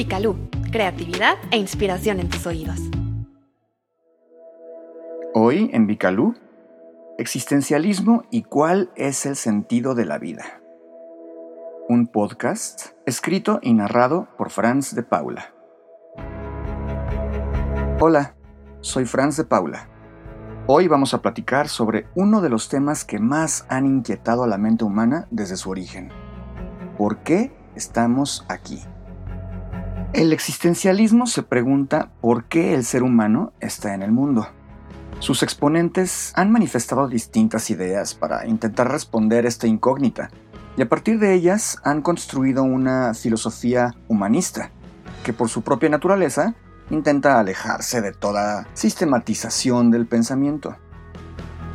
Vicalú, creatividad e inspiración en tus oídos. Hoy en Vicalú, existencialismo y cuál es el sentido de la vida. Un podcast escrito y narrado por Franz de Paula. Hola, soy Franz de Paula. Hoy vamos a platicar sobre uno de los temas que más han inquietado a la mente humana desde su origen. ¿Por qué estamos aquí? El existencialismo se pregunta por qué el ser humano está en el mundo. Sus exponentes han manifestado distintas ideas para intentar responder esta incógnita, y a partir de ellas han construido una filosofía humanista, que por su propia naturaleza intenta alejarse de toda sistematización del pensamiento.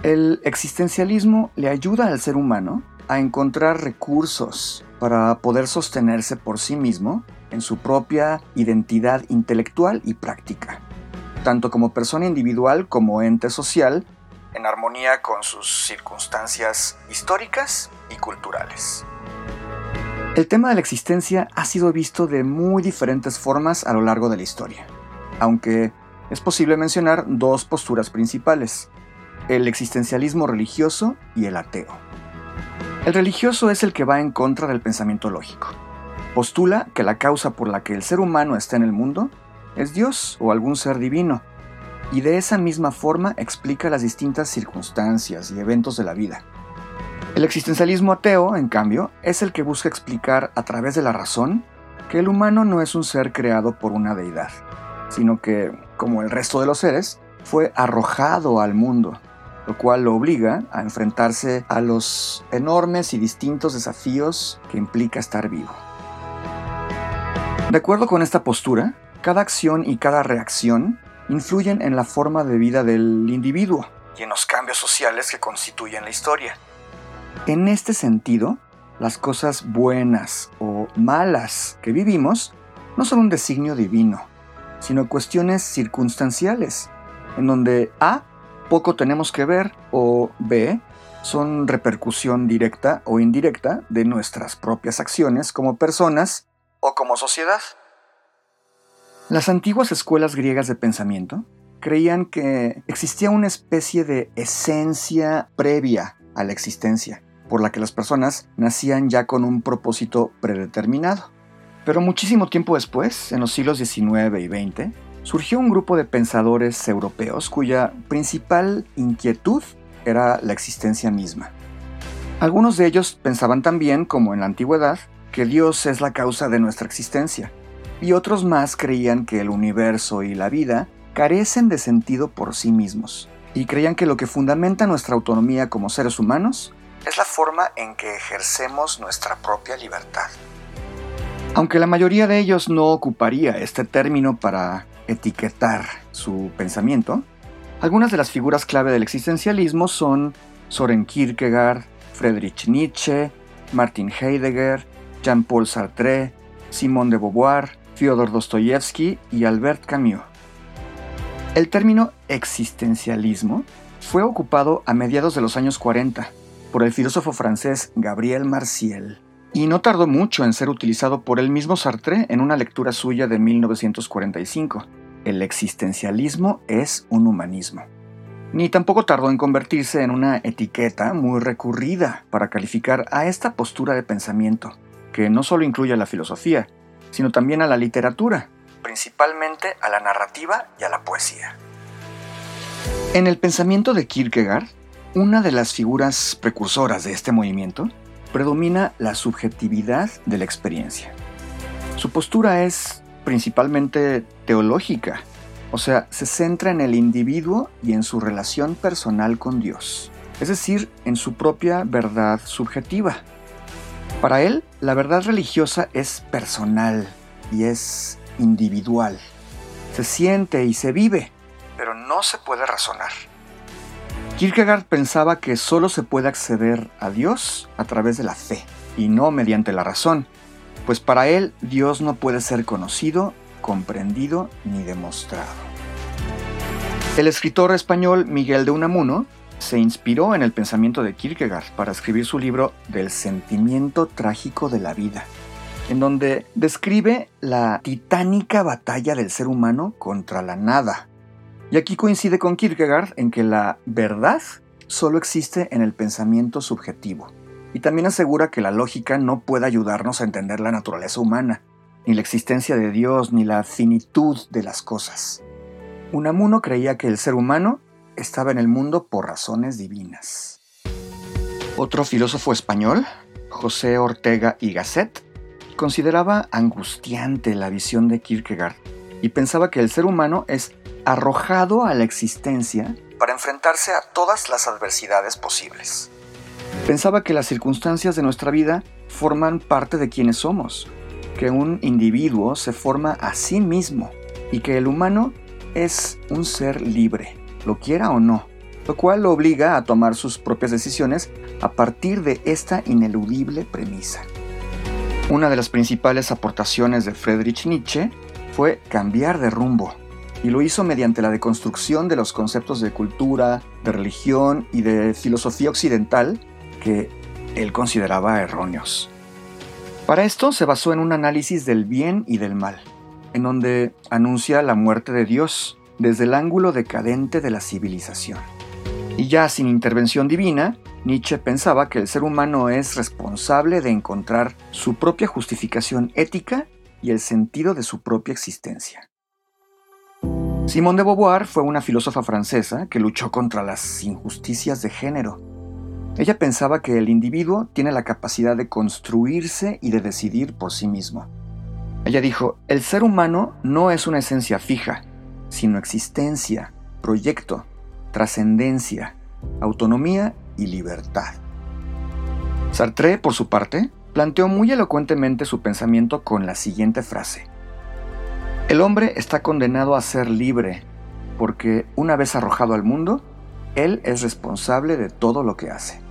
El existencialismo le ayuda al ser humano a encontrar recursos para poder sostenerse por sí mismo en su propia identidad intelectual y práctica, tanto como persona individual como ente social, en armonía con sus circunstancias históricas y culturales. El tema de la existencia ha sido visto de muy diferentes formas a lo largo de la historia, aunque es posible mencionar dos posturas principales, el existencialismo religioso y el ateo. El religioso es el que va en contra del pensamiento lógico, Postula que la causa por la que el ser humano está en el mundo es Dios o algún ser divino, y de esa misma forma explica las distintas circunstancias y eventos de la vida. El existencialismo ateo, en cambio, es el que busca explicar a través de la razón que el humano no es un ser creado por una deidad, sino que, como el resto de los seres, fue arrojado al mundo, lo cual lo obliga a enfrentarse a los enormes y distintos desafíos que implica estar vivo. De acuerdo con esta postura, cada acción y cada reacción influyen en la forma de vida del individuo y en los cambios sociales que constituyen la historia. En este sentido, las cosas buenas o malas que vivimos no son un designio divino, sino cuestiones circunstanciales, en donde A poco tenemos que ver o B son repercusión directa o indirecta de nuestras propias acciones como personas o como sociedad. Las antiguas escuelas griegas de pensamiento creían que existía una especie de esencia previa a la existencia, por la que las personas nacían ya con un propósito predeterminado. Pero muchísimo tiempo después, en los siglos XIX y XX, surgió un grupo de pensadores europeos cuya principal inquietud era la existencia misma. Algunos de ellos pensaban también, como en la antigüedad, que Dios es la causa de nuestra existencia, y otros más creían que el universo y la vida carecen de sentido por sí mismos, y creían que lo que fundamenta nuestra autonomía como seres humanos es la forma en que ejercemos nuestra propia libertad. Aunque la mayoría de ellos no ocuparía este término para etiquetar su pensamiento, algunas de las figuras clave del existencialismo son Soren Kierkegaard, Friedrich Nietzsche, Martin Heidegger, Jean-Paul Sartre, Simone de Beauvoir, Fyodor Dostoyevsky y Albert Camus. El término existencialismo fue ocupado a mediados de los años 40 por el filósofo francés Gabriel Marciel y no tardó mucho en ser utilizado por el mismo Sartre en una lectura suya de 1945. El existencialismo es un humanismo. Ni tampoco tardó en convertirse en una etiqueta muy recurrida para calificar a esta postura de pensamiento, que no solo incluye a la filosofía, sino también a la literatura, principalmente a la narrativa y a la poesía. En el pensamiento de Kierkegaard, una de las figuras precursoras de este movimiento, predomina la subjetividad de la experiencia. Su postura es principalmente teológica, o sea, se centra en el individuo y en su relación personal con Dios, es decir, en su propia verdad subjetiva, para él, la verdad religiosa es personal y es individual. Se siente y se vive, pero no se puede razonar. Kierkegaard pensaba que solo se puede acceder a Dios a través de la fe y no mediante la razón, pues para él Dios no puede ser conocido, comprendido ni demostrado. El escritor español Miguel de Unamuno se inspiró en el pensamiento de Kierkegaard para escribir su libro Del sentimiento trágico de la vida. en donde describe la titánica batalla del ser humano contra la nada. Y aquí coincide con Kierkegaard en que la verdad solo existe en el pensamiento subjetivo. Y también asegura que la lógica no puede ayudarnos a entender la naturaleza humana, ni la existencia de Dios, ni la finitud de las cosas. Unamuno creía que el ser humano estaba en el mundo por razones divinas. Otro filósofo español, José Ortega y Gasset, consideraba angustiante la visión de Kierkegaard y pensaba que el ser humano es arrojado a la existencia para enfrentarse a todas las adversidades posibles. Pensaba que las circunstancias de nuestra vida forman parte de quienes somos, que un individuo se forma a sí mismo y que el humano es un ser libre, lo quiera o no, lo cual lo obliga a tomar sus propias decisiones a partir de esta ineludible premisa. Una de las principales aportaciones de Friedrich Nietzsche fue cambiar de rumbo, y lo hizo mediante la deconstrucción de los conceptos de cultura, de religión y de filosofía occidental que él consideraba erróneos. Para esto se basó en un análisis del bien y del mal, en donde anuncia la muerte de Dios desde el ángulo decadente de la civilización. Y ya sin intervención divina, Nietzsche pensaba que el ser humano es responsable de encontrar su propia justificación ética y el sentido de su propia existencia. Simone de Beauvoir fue una filósofa francesa que luchó contra las injusticias de género. Ella pensaba que el individuo tiene la capacidad de construirse y de decidir por sí mismo. Ella dijo, el ser humano no es una esencia fija, sino existencia, proyecto, trascendencia, autonomía y libertad. Sartre, por su parte, planteó muy elocuentemente su pensamiento con la siguiente frase. El hombre está condenado a ser libre, porque una vez arrojado al mundo, él es responsable de todo lo que hace.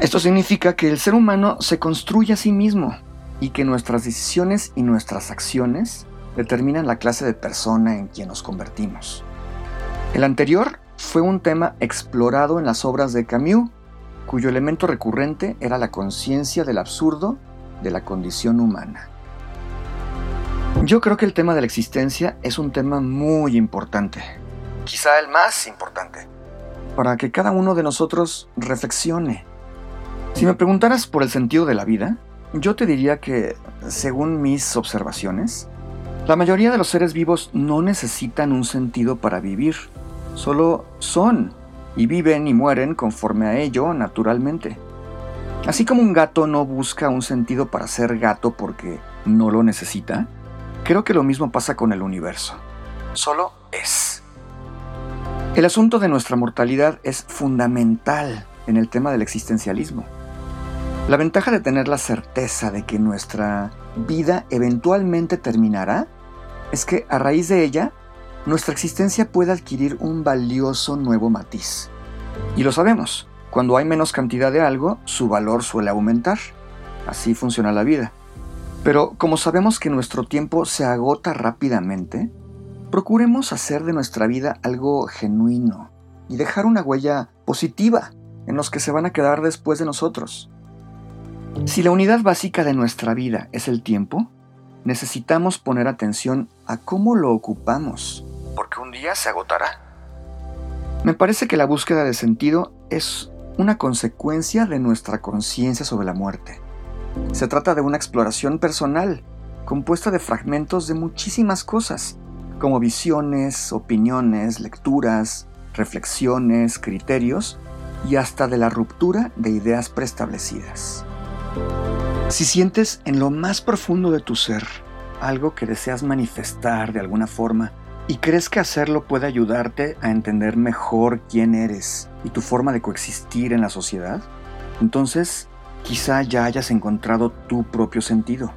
Esto significa que el ser humano se construye a sí mismo y que nuestras decisiones y nuestras acciones determinan la clase de persona en quien nos convertimos. El anterior fue un tema explorado en las obras de Camus, cuyo elemento recurrente era la conciencia del absurdo de la condición humana. Yo creo que el tema de la existencia es un tema muy importante, quizá el más importante, para que cada uno de nosotros reflexione. Si me preguntaras por el sentido de la vida, yo te diría que, según mis observaciones, la mayoría de los seres vivos no necesitan un sentido para vivir, solo son y viven y mueren conforme a ello naturalmente. Así como un gato no busca un sentido para ser gato porque no lo necesita, Creo que lo mismo pasa con el universo. Solo es. El asunto de nuestra mortalidad es fundamental en el tema del existencialismo. La ventaja de tener la certeza de que nuestra vida eventualmente terminará es que a raíz de ella, nuestra existencia puede adquirir un valioso nuevo matiz. Y lo sabemos, cuando hay menos cantidad de algo, su valor suele aumentar. Así funciona la vida. Pero como sabemos que nuestro tiempo se agota rápidamente, procuremos hacer de nuestra vida algo genuino y dejar una huella positiva en los que se van a quedar después de nosotros. Si la unidad básica de nuestra vida es el tiempo, necesitamos poner atención a cómo lo ocupamos, porque un día se agotará. Me parece que la búsqueda de sentido es una consecuencia de nuestra conciencia sobre la muerte. Se trata de una exploración personal, compuesta de fragmentos de muchísimas cosas, como visiones, opiniones, lecturas, reflexiones, criterios y hasta de la ruptura de ideas preestablecidas. Si sientes en lo más profundo de tu ser algo que deseas manifestar de alguna forma y crees que hacerlo puede ayudarte a entender mejor quién eres y tu forma de coexistir en la sociedad, entonces quizá ya hayas encontrado tu propio sentido.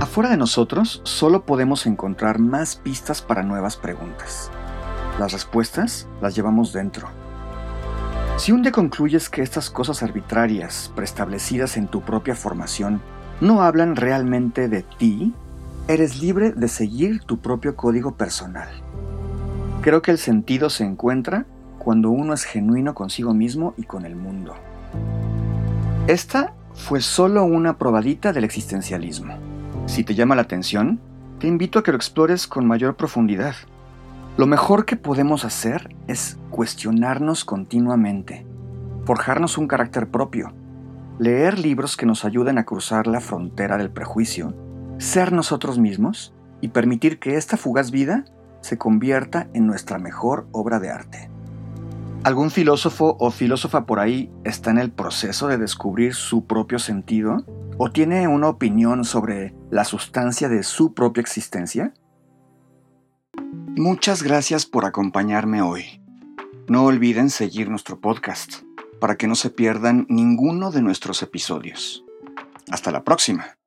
Afuera de nosotros solo podemos encontrar más pistas para nuevas preguntas. Las respuestas las llevamos dentro. Si un día concluyes que estas cosas arbitrarias, preestablecidas en tu propia formación, no hablan realmente de ti, eres libre de seguir tu propio código personal. Creo que el sentido se encuentra cuando uno es genuino consigo mismo y con el mundo. Esta fue solo una probadita del existencialismo. Si te llama la atención, te invito a que lo explores con mayor profundidad. Lo mejor que podemos hacer es cuestionarnos continuamente, forjarnos un carácter propio, leer libros que nos ayuden a cruzar la frontera del prejuicio, ser nosotros mismos y permitir que esta fugaz vida se convierta en nuestra mejor obra de arte. ¿Algún filósofo o filósofa por ahí está en el proceso de descubrir su propio sentido? ¿O tiene una opinión sobre la sustancia de su propia existencia? Muchas gracias por acompañarme hoy. No olviden seguir nuestro podcast para que no se pierdan ninguno de nuestros episodios. Hasta la próxima.